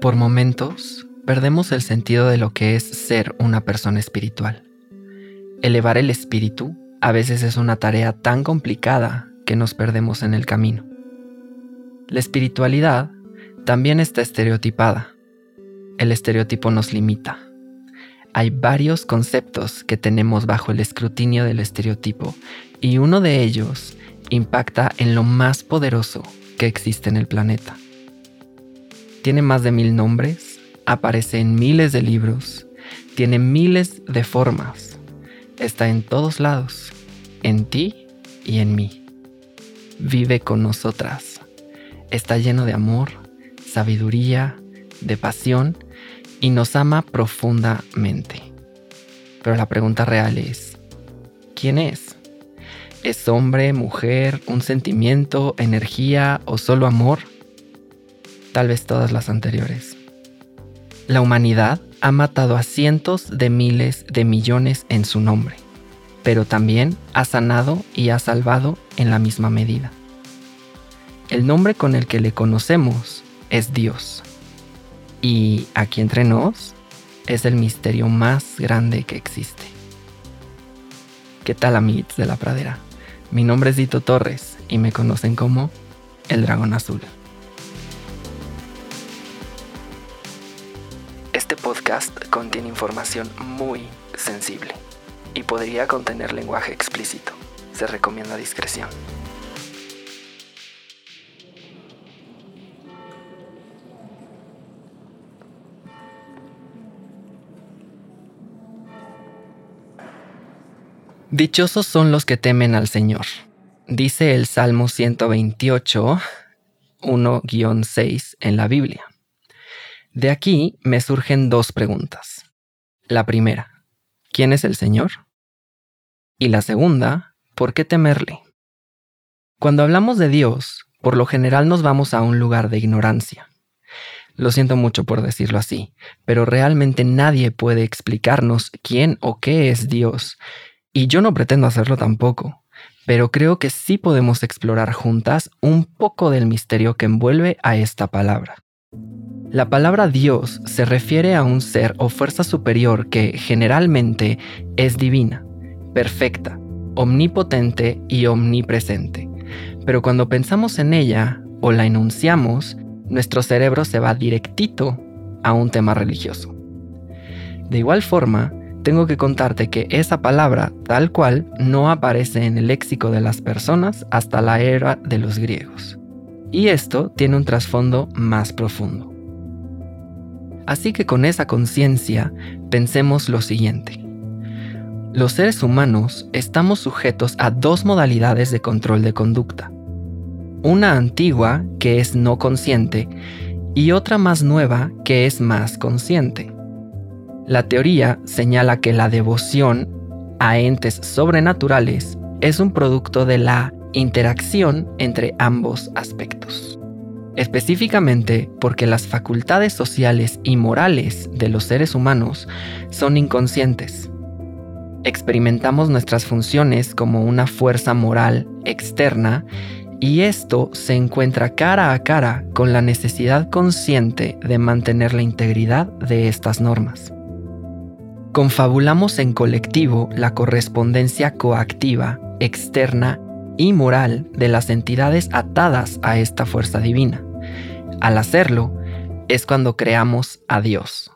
Por momentos, perdemos el sentido de lo que es ser una persona espiritual. Elevar el espíritu a veces es una tarea tan complicada que nos perdemos en el camino. La espiritualidad también está estereotipada. El estereotipo nos limita. Hay varios conceptos que tenemos bajo el escrutinio del estereotipo y uno de ellos impacta en lo más poderoso que existe en el planeta. Tiene más de mil nombres, aparece en miles de libros, tiene miles de formas, está en todos lados, en ti y en mí. Vive con nosotras. Está lleno de amor, sabiduría, de pasión y nos ama profundamente. Pero la pregunta real es, ¿quién es? ¿Es hombre, mujer, un sentimiento, energía o solo amor? Tal vez todas las anteriores. La humanidad ha matado a cientos de miles de millones en su nombre, pero también ha sanado y ha salvado en la misma medida. El nombre con el que le conocemos es Dios. Y aquí entre nos es el misterio más grande que existe. ¿Qué tal amigos de la pradera? Mi nombre es Dito Torres y me conocen como el dragón azul. Este podcast contiene información muy sensible y podría contener lenguaje explícito. Se recomienda discreción. Dichosos son los que temen al Señor, dice el Salmo 128, 1-6 en la Biblia. De aquí me surgen dos preguntas. La primera, ¿quién es el Señor? Y la segunda, ¿por qué temerle? Cuando hablamos de Dios, por lo general nos vamos a un lugar de ignorancia. Lo siento mucho por decirlo así, pero realmente nadie puede explicarnos quién o qué es Dios, y yo no pretendo hacerlo tampoco, pero creo que sí podemos explorar juntas un poco del misterio que envuelve a esta palabra. La palabra Dios se refiere a un ser o fuerza superior que generalmente es divina, perfecta, omnipotente y omnipresente. Pero cuando pensamos en ella o la enunciamos, nuestro cerebro se va directito a un tema religioso. De igual forma, tengo que contarte que esa palabra tal cual no aparece en el léxico de las personas hasta la era de los griegos. Y esto tiene un trasfondo más profundo. Así que con esa conciencia pensemos lo siguiente. Los seres humanos estamos sujetos a dos modalidades de control de conducta. Una antigua, que es no consciente, y otra más nueva, que es más consciente. La teoría señala que la devoción a entes sobrenaturales es un producto de la interacción entre ambos aspectos específicamente porque las facultades sociales y morales de los seres humanos son inconscientes. Experimentamos nuestras funciones como una fuerza moral externa y esto se encuentra cara a cara con la necesidad consciente de mantener la integridad de estas normas. Confabulamos en colectivo la correspondencia coactiva, externa y moral de las entidades atadas a esta fuerza divina. Al hacerlo, es cuando creamos a Dios.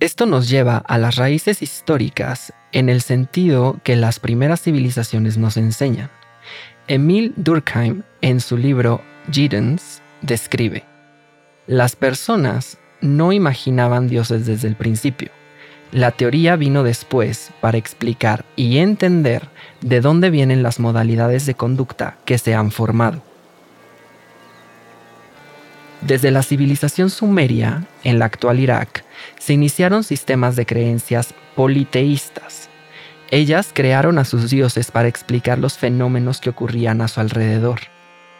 Esto nos lleva a las raíces históricas en el sentido que las primeras civilizaciones nos enseñan. Emil Durkheim, en su libro Giddens, describe, las personas no imaginaban dioses desde el principio. La teoría vino después para explicar y entender de dónde vienen las modalidades de conducta que se han formado. Desde la civilización sumeria, en la actual Irak, se iniciaron sistemas de creencias politeístas. Ellas crearon a sus dioses para explicar los fenómenos que ocurrían a su alrededor.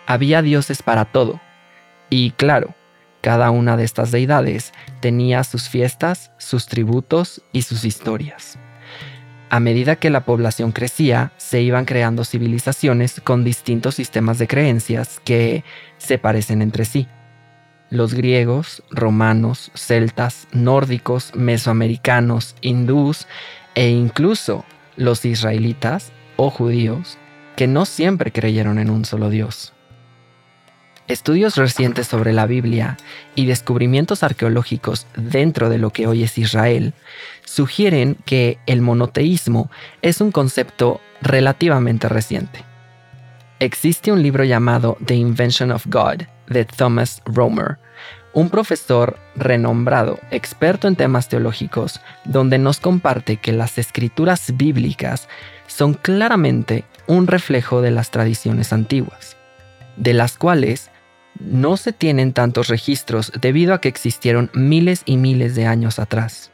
Había dioses para todo. Y claro, cada una de estas deidades tenía sus fiestas, sus tributos y sus historias. A medida que la población crecía, se iban creando civilizaciones con distintos sistemas de creencias que se parecen entre sí. Los griegos, romanos, celtas, nórdicos, mesoamericanos, hindús e incluso los israelitas o judíos, que no siempre creyeron en un solo Dios. Estudios recientes sobre la Biblia y descubrimientos arqueológicos dentro de lo que hoy es Israel sugieren que el monoteísmo es un concepto relativamente reciente. Existe un libro llamado The Invention of God de Thomas Romer, un profesor renombrado, experto en temas teológicos, donde nos comparte que las escrituras bíblicas son claramente un reflejo de las tradiciones antiguas, de las cuales no se tienen tantos registros debido a que existieron miles y miles de años atrás.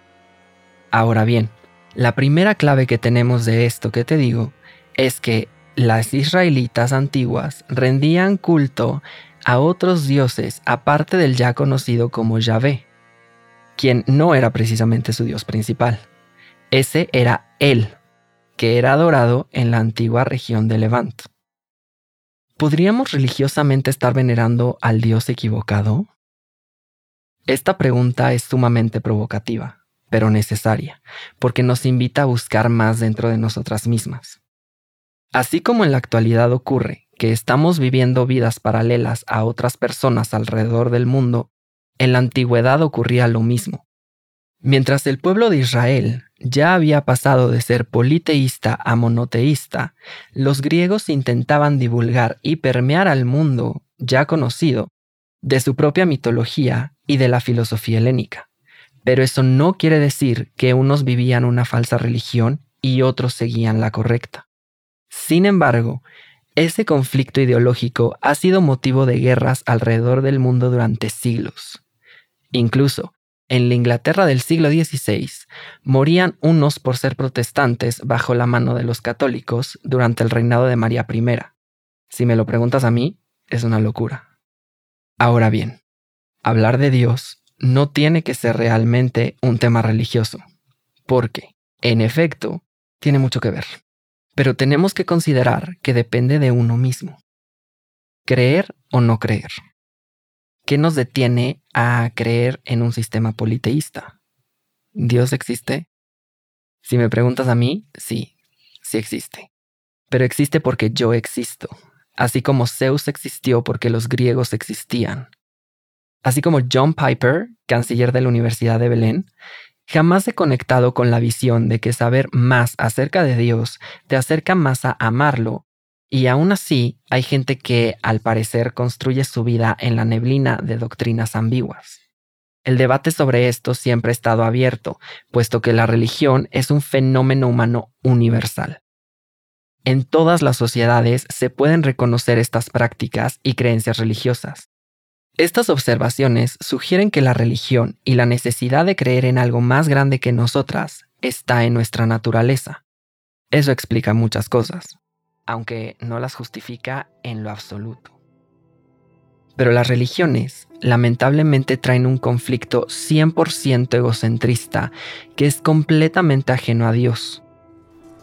Ahora bien, la primera clave que tenemos de esto que te digo es que las israelitas antiguas rendían culto a otros dioses aparte del ya conocido como Yahvé, quien no era precisamente su dios principal. Ese era él, que era adorado en la antigua región de Levant. ¿Podríamos religiosamente estar venerando al Dios equivocado? Esta pregunta es sumamente provocativa, pero necesaria, porque nos invita a buscar más dentro de nosotras mismas. Así como en la actualidad ocurre que estamos viviendo vidas paralelas a otras personas alrededor del mundo, en la antigüedad ocurría lo mismo. Mientras el pueblo de Israel ya había pasado de ser politeísta a monoteísta, los griegos intentaban divulgar y permear al mundo ya conocido de su propia mitología y de la filosofía helénica. Pero eso no quiere decir que unos vivían una falsa religión y otros seguían la correcta. Sin embargo, ese conflicto ideológico ha sido motivo de guerras alrededor del mundo durante siglos. Incluso, en la Inglaterra del siglo XVI, morían unos por ser protestantes bajo la mano de los católicos durante el reinado de María I. Si me lo preguntas a mí, es una locura. Ahora bien, hablar de Dios no tiene que ser realmente un tema religioso, porque, en efecto, tiene mucho que ver. Pero tenemos que considerar que depende de uno mismo. Creer o no creer. ¿Qué nos detiene a creer en un sistema politeísta? ¿Dios existe? Si me preguntas a mí, sí, sí existe. Pero existe porque yo existo, así como Zeus existió porque los griegos existían. Así como John Piper, canciller de la Universidad de Belén, jamás he conectado con la visión de que saber más acerca de Dios te acerca más a amarlo y aún así, hay gente que, al parecer, construye su vida en la neblina de doctrinas ambiguas. El debate sobre esto siempre ha estado abierto, puesto que la religión es un fenómeno humano universal. En todas las sociedades se pueden reconocer estas prácticas y creencias religiosas. Estas observaciones sugieren que la religión y la necesidad de creer en algo más grande que nosotras está en nuestra naturaleza. Eso explica muchas cosas aunque no las justifica en lo absoluto. Pero las religiones lamentablemente traen un conflicto 100% egocentrista que es completamente ajeno a Dios.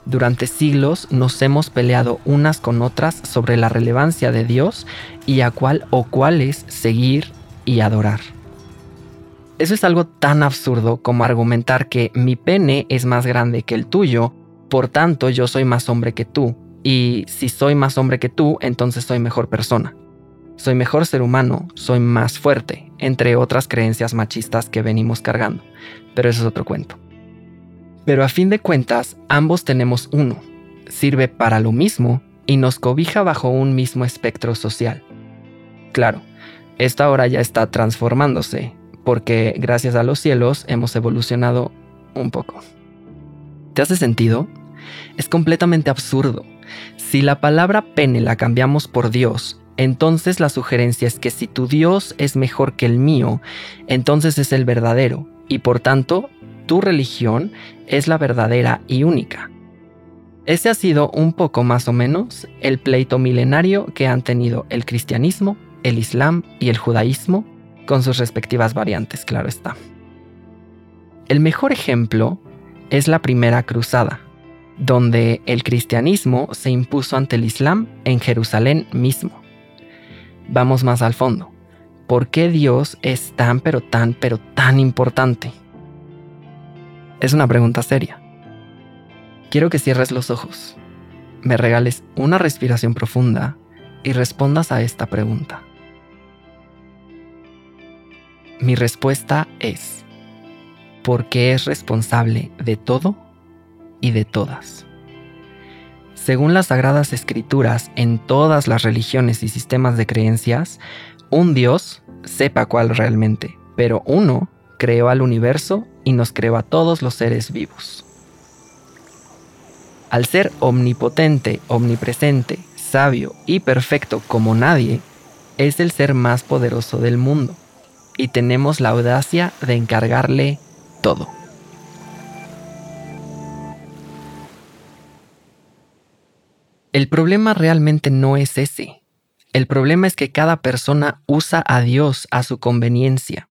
Durante siglos nos hemos peleado unas con otras sobre la relevancia de Dios y a cuál o cuáles seguir y adorar. Eso es algo tan absurdo como argumentar que mi pene es más grande que el tuyo, por tanto yo soy más hombre que tú, y si soy más hombre que tú, entonces soy mejor persona. Soy mejor ser humano, soy más fuerte, entre otras creencias machistas que venimos cargando. Pero eso es otro cuento. Pero a fin de cuentas, ambos tenemos uno. Sirve para lo mismo y nos cobija bajo un mismo espectro social. Claro, esto ahora ya está transformándose, porque gracias a los cielos hemos evolucionado un poco. ¿Te hace sentido? Es completamente absurdo. Si la palabra pene la cambiamos por Dios entonces la sugerencia es que si tu Dios es mejor que el mío, entonces es el verdadero, y por tanto, tu religión es la verdadera y única. Ese ha sido un poco más o menos el pleito milenario que han tenido el cristianismo, el islam y el judaísmo, con sus respectivas variantes, claro está. El mejor ejemplo es la primera cruzada, donde el cristianismo se impuso ante el islam en Jerusalén mismo. Vamos más al fondo. ¿Por qué Dios es tan, pero tan, pero tan importante? Es una pregunta seria. Quiero que cierres los ojos, me regales una respiración profunda y respondas a esta pregunta. Mi respuesta es, porque es responsable de todo y de todas. Según las sagradas escrituras en todas las religiones y sistemas de creencias, un Dios, sepa cuál realmente, pero uno creó al universo y nos creó a todos los seres vivos. Al ser omnipotente, omnipresente, sabio y perfecto como nadie, es el ser más poderoso del mundo y tenemos la audacia de encargarle todo. El problema realmente no es ese. El problema es que cada persona usa a Dios a su conveniencia.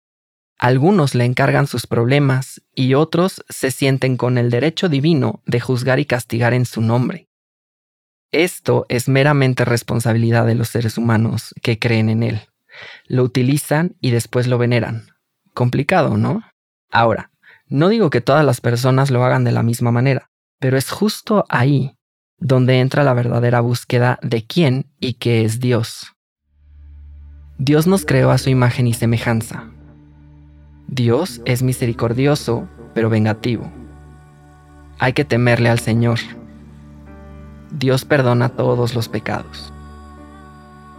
Algunos le encargan sus problemas y otros se sienten con el derecho divino de juzgar y castigar en su nombre. Esto es meramente responsabilidad de los seres humanos que creen en Él. Lo utilizan y después lo veneran. Complicado, ¿no? Ahora, no digo que todas las personas lo hagan de la misma manera, pero es justo ahí donde entra la verdadera búsqueda de quién y qué es Dios. Dios nos creó a su imagen y semejanza. Dios es misericordioso, pero vengativo. Hay que temerle al Señor. Dios perdona todos los pecados.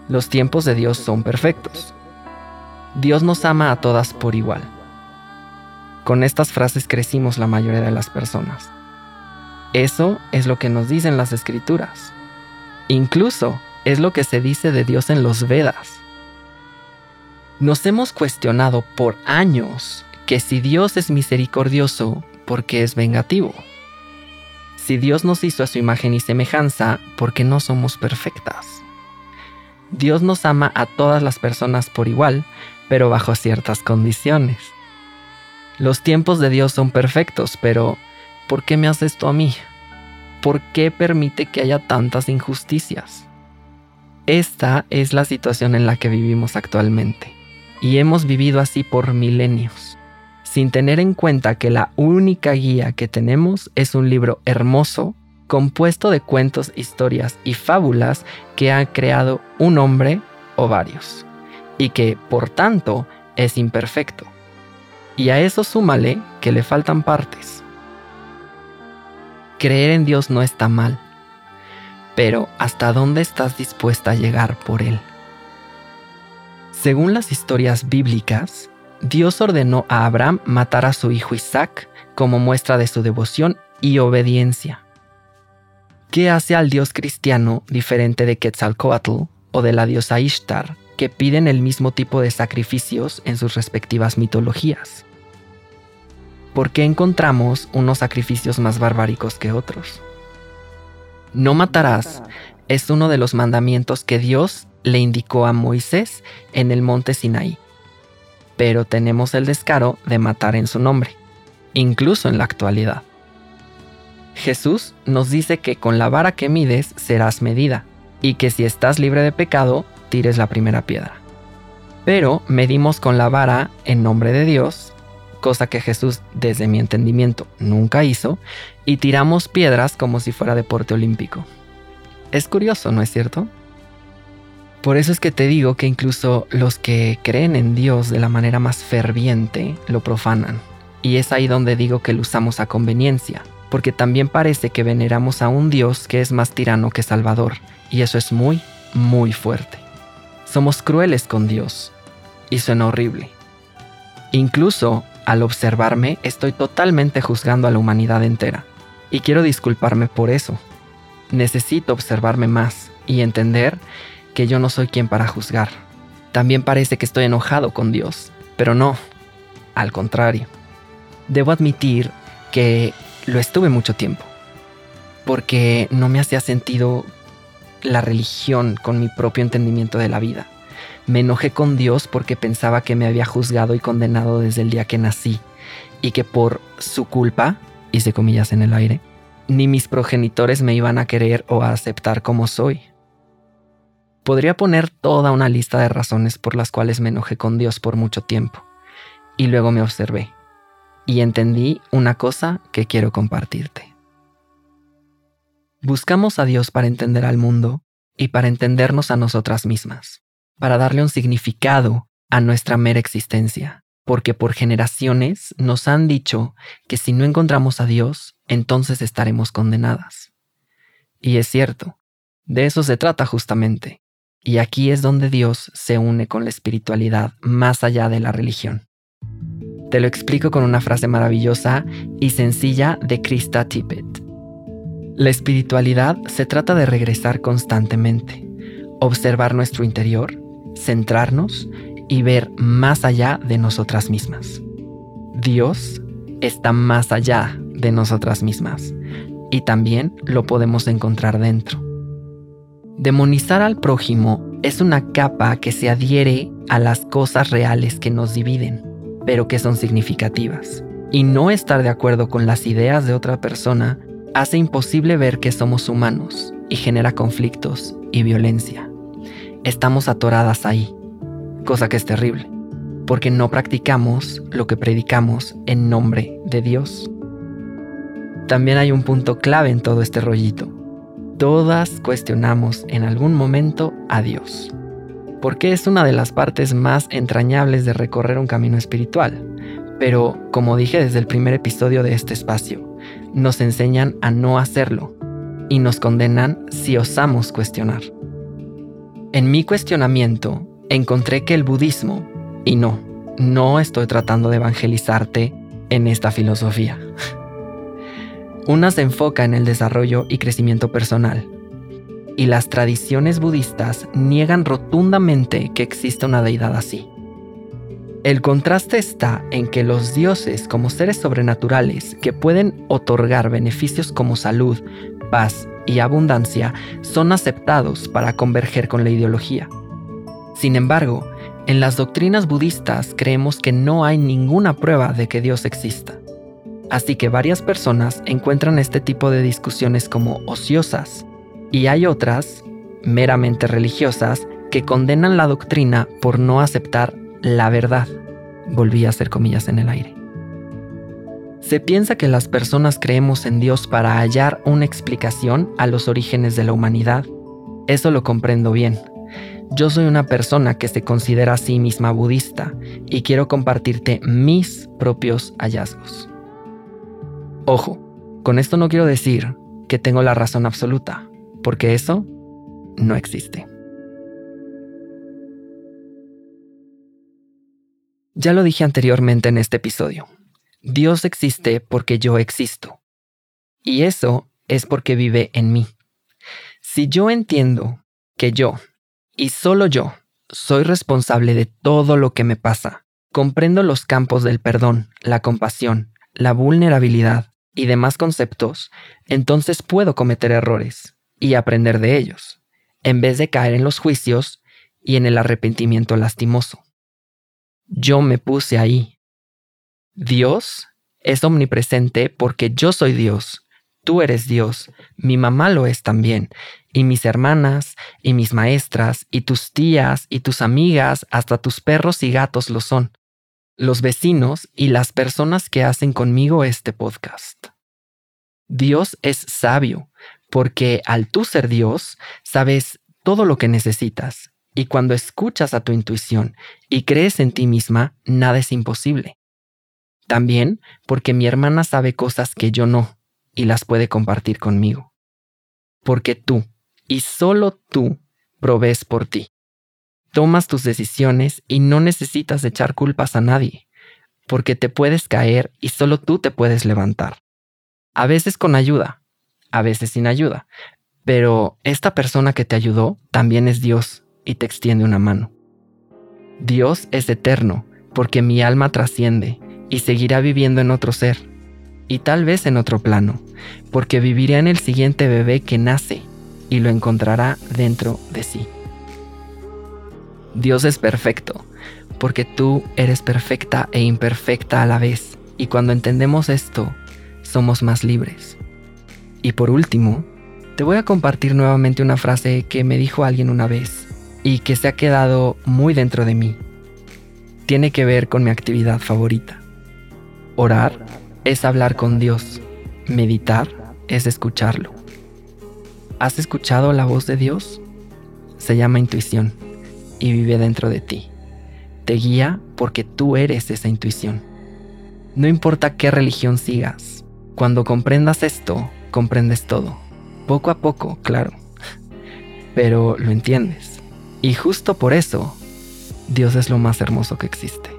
Los tiempos de Dios son perfectos. Dios nos ama a todas por igual. Con estas frases crecimos la mayoría de las personas. Eso es lo que nos dicen las escrituras. Incluso es lo que se dice de Dios en los Vedas. Nos hemos cuestionado por años que si Dios es misericordioso, ¿por qué es vengativo? Si Dios nos hizo a su imagen y semejanza, ¿por qué no somos perfectas? Dios nos ama a todas las personas por igual, pero bajo ciertas condiciones. Los tiempos de Dios son perfectos, pero ¿por qué me hace esto a mí? ¿Por qué permite que haya tantas injusticias? Esta es la situación en la que vivimos actualmente, y hemos vivido así por milenios, sin tener en cuenta que la única guía que tenemos es un libro hermoso, compuesto de cuentos, historias y fábulas que ha creado un hombre o varios, y que, por tanto, es imperfecto. Y a eso súmale que le faltan partes Creer en Dios no está mal, pero ¿hasta dónde estás dispuesta a llegar por Él? Según las historias bíblicas, Dios ordenó a Abraham matar a su hijo Isaac como muestra de su devoción y obediencia. ¿Qué hace al Dios cristiano diferente de Quetzalcoatl o de la diosa Ishtar, que piden el mismo tipo de sacrificios en sus respectivas mitologías? ¿Por qué encontramos unos sacrificios más barbáricos que otros? No matarás es uno de los mandamientos que Dios le indicó a Moisés en el monte Sinaí. Pero tenemos el descaro de matar en su nombre, incluso en la actualidad. Jesús nos dice que con la vara que mides serás medida, y que si estás libre de pecado, tires la primera piedra. Pero medimos con la vara en nombre de Dios cosa que Jesús, desde mi entendimiento, nunca hizo, y tiramos piedras como si fuera deporte olímpico. Es curioso, ¿no es cierto? Por eso es que te digo que incluso los que creen en Dios de la manera más ferviente lo profanan. Y es ahí donde digo que lo usamos a conveniencia, porque también parece que veneramos a un Dios que es más tirano que Salvador, y eso es muy, muy fuerte. Somos crueles con Dios, y suena horrible. Incluso al observarme, estoy totalmente juzgando a la humanidad entera. Y quiero disculparme por eso. Necesito observarme más y entender que yo no soy quien para juzgar. También parece que estoy enojado con Dios, pero no, al contrario. Debo admitir que lo estuve mucho tiempo, porque no me hacía sentido la religión con mi propio entendimiento de la vida. Me enojé con Dios porque pensaba que me había juzgado y condenado desde el día que nací y que por su culpa, hice comillas en el aire, ni mis progenitores me iban a querer o a aceptar como soy. Podría poner toda una lista de razones por las cuales me enojé con Dios por mucho tiempo. Y luego me observé y entendí una cosa que quiero compartirte. Buscamos a Dios para entender al mundo y para entendernos a nosotras mismas, para darle un significado a nuestra mera existencia, porque por generaciones nos han dicho que si no encontramos a Dios, entonces estaremos condenadas. Y es cierto, de eso se trata justamente, y aquí es donde Dios se une con la espiritualidad más allá de la religión. Te lo explico con una frase maravillosa y sencilla de Krista Tippett. La espiritualidad se trata de regresar constantemente, observar nuestro interior, centrarnos y ver más allá de nosotras mismas. Dios está más allá de nosotras mismas y también lo podemos encontrar dentro. Demonizar al prójimo es una capa que se adhiere a las cosas reales que nos dividen pero que son significativas. Y no estar de acuerdo con las ideas de otra persona hace imposible ver que somos humanos y genera conflictos y violencia. Estamos atoradas ahí, cosa que es terrible, porque no practicamos lo que predicamos en nombre de Dios. También hay un punto clave en todo este rollito. Todas cuestionamos en algún momento a Dios porque es una de las partes más entrañables de recorrer un camino espiritual. Pero, como dije desde el primer episodio de este espacio, nos enseñan a no hacerlo y nos condenan si osamos cuestionar. En mi cuestionamiento encontré que el budismo, y no, no estoy tratando de evangelizarte en esta filosofía, una se enfoca en el desarrollo y crecimiento personal, y las tradiciones budistas niegan rotundamente que exista una deidad así. El contraste está en que los dioses como seres sobrenaturales que pueden otorgar beneficios como salud, paz y abundancia son aceptados para converger con la ideología. Sin embargo, en las doctrinas budistas creemos que no hay ninguna prueba de que Dios exista. Así que varias personas encuentran este tipo de discusiones como ociosas y hay otras, meramente religiosas, que condenan la doctrina por no aceptar la verdad. Volví a hacer comillas en el aire. Se piensa que las personas creemos en Dios para hallar una explicación a los orígenes de la humanidad. Eso lo comprendo bien. Yo soy una persona que se considera a sí misma budista y quiero compartirte mis propios hallazgos. Ojo, con esto no quiero decir que tengo la razón absoluta porque eso no existe. Ya lo dije anteriormente en este episodio. Dios existe porque yo existo. Y eso es porque vive en mí. Si yo entiendo que yo, y solo yo, soy responsable de todo lo que me pasa, comprendo los campos del perdón, la compasión, la vulnerabilidad y demás conceptos, entonces puedo cometer errores y aprender de ellos, en vez de caer en los juicios y en el arrepentimiento lastimoso. Yo me puse ahí. Dios es omnipresente porque yo soy Dios, tú eres Dios, mi mamá lo es también, y mis hermanas, y mis maestras, y tus tías, y tus amigas, hasta tus perros y gatos lo son, los vecinos y las personas que hacen conmigo este podcast. Dios es sabio, porque al tú ser Dios, sabes todo lo que necesitas, y cuando escuchas a tu intuición y crees en ti misma, nada es imposible. También porque mi hermana sabe cosas que yo no, y las puede compartir conmigo. Porque tú, y solo tú, provees por ti. Tomas tus decisiones y no necesitas echar culpas a nadie, porque te puedes caer y solo tú te puedes levantar. A veces con ayuda, a veces sin ayuda. Pero esta persona que te ayudó también es Dios y te extiende una mano. Dios es eterno porque mi alma trasciende y seguirá viviendo en otro ser, y tal vez en otro plano, porque vivirá en el siguiente bebé que nace y lo encontrará dentro de sí. Dios es perfecto, porque tú eres perfecta e imperfecta a la vez, y cuando entendemos esto, somos más libres. Y por último, te voy a compartir nuevamente una frase que me dijo alguien una vez y que se ha quedado muy dentro de mí. Tiene que ver con mi actividad favorita. Orar es hablar con Dios. Meditar es escucharlo. ¿Has escuchado la voz de Dios? Se llama intuición y vive dentro de ti. Te guía porque tú eres esa intuición. No importa qué religión sigas, cuando comprendas esto, comprendes todo. Poco a poco, claro. Pero lo entiendes. Y justo por eso, Dios es lo más hermoso que existe.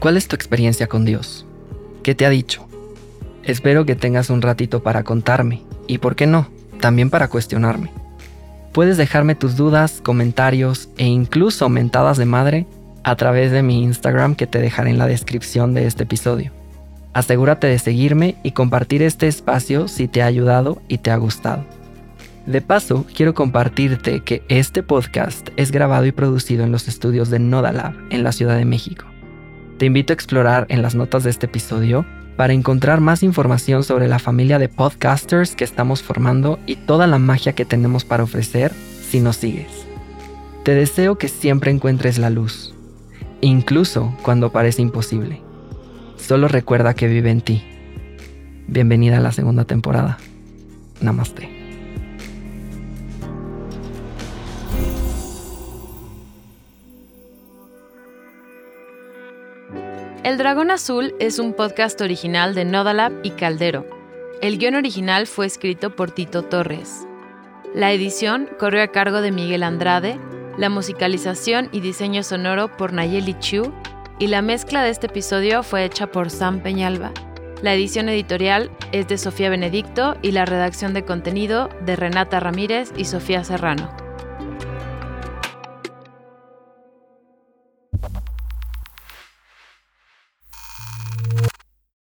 ¿Cuál es tu experiencia con Dios? ¿Qué te ha dicho? Espero que tengas un ratito para contarme y, ¿por qué no?, también para cuestionarme. Puedes dejarme tus dudas, comentarios e incluso mentadas de madre a través de mi Instagram que te dejaré en la descripción de este episodio. Asegúrate de seguirme y compartir este espacio si te ha ayudado y te ha gustado. De paso, quiero compartirte que este podcast es grabado y producido en los estudios de Nodalab en la Ciudad de México. Te invito a explorar en las notas de este episodio para encontrar más información sobre la familia de podcasters que estamos formando y toda la magia que tenemos para ofrecer si nos sigues. Te deseo que siempre encuentres la luz, incluso cuando parece imposible. Solo recuerda que vive en ti. Bienvenida a la segunda temporada. Namaste. El Dragón Azul es un podcast original de Nodalab y Caldero. El guion original fue escrito por Tito Torres. La edición corrió a cargo de Miguel Andrade, la musicalización y diseño sonoro por Nayeli Chu y la mezcla de este episodio fue hecha por Sam Peñalba. La edición editorial es de Sofía Benedicto y la redacción de contenido de Renata Ramírez y Sofía Serrano.